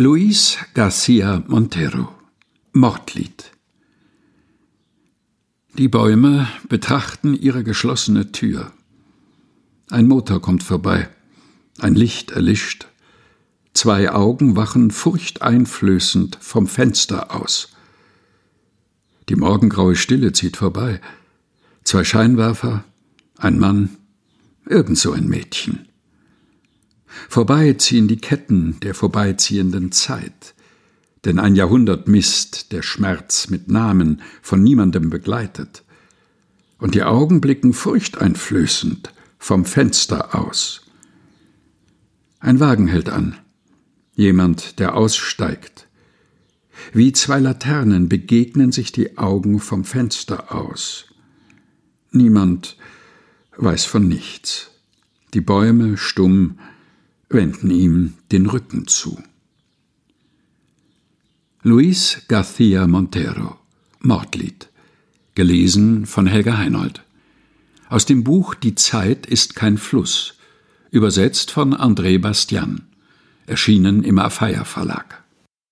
Luis Garcia Montero Mordlied Die Bäume betrachten ihre geschlossene Tür. Ein Motor kommt vorbei, ein Licht erlischt. Zwei Augen wachen furchteinflößend vom Fenster aus. Die morgengraue Stille zieht vorbei. Zwei Scheinwerfer, ein Mann, irgendso ein Mädchen. Vorbei ziehen die Ketten der vorbeiziehenden Zeit, denn ein Jahrhundert misst der Schmerz mit Namen, von niemandem begleitet. Und die Augen blicken furchteinflößend vom Fenster aus. Ein Wagen hält an, jemand, der aussteigt. Wie zwei Laternen begegnen sich die Augen vom Fenster aus. Niemand weiß von nichts. Die Bäume stumm, wenden ihm den Rücken zu. Luis García Montero Mordlied gelesen von Helga Heinold aus dem Buch Die Zeit ist kein Fluss übersetzt von André Bastian erschienen im Afeier Verlag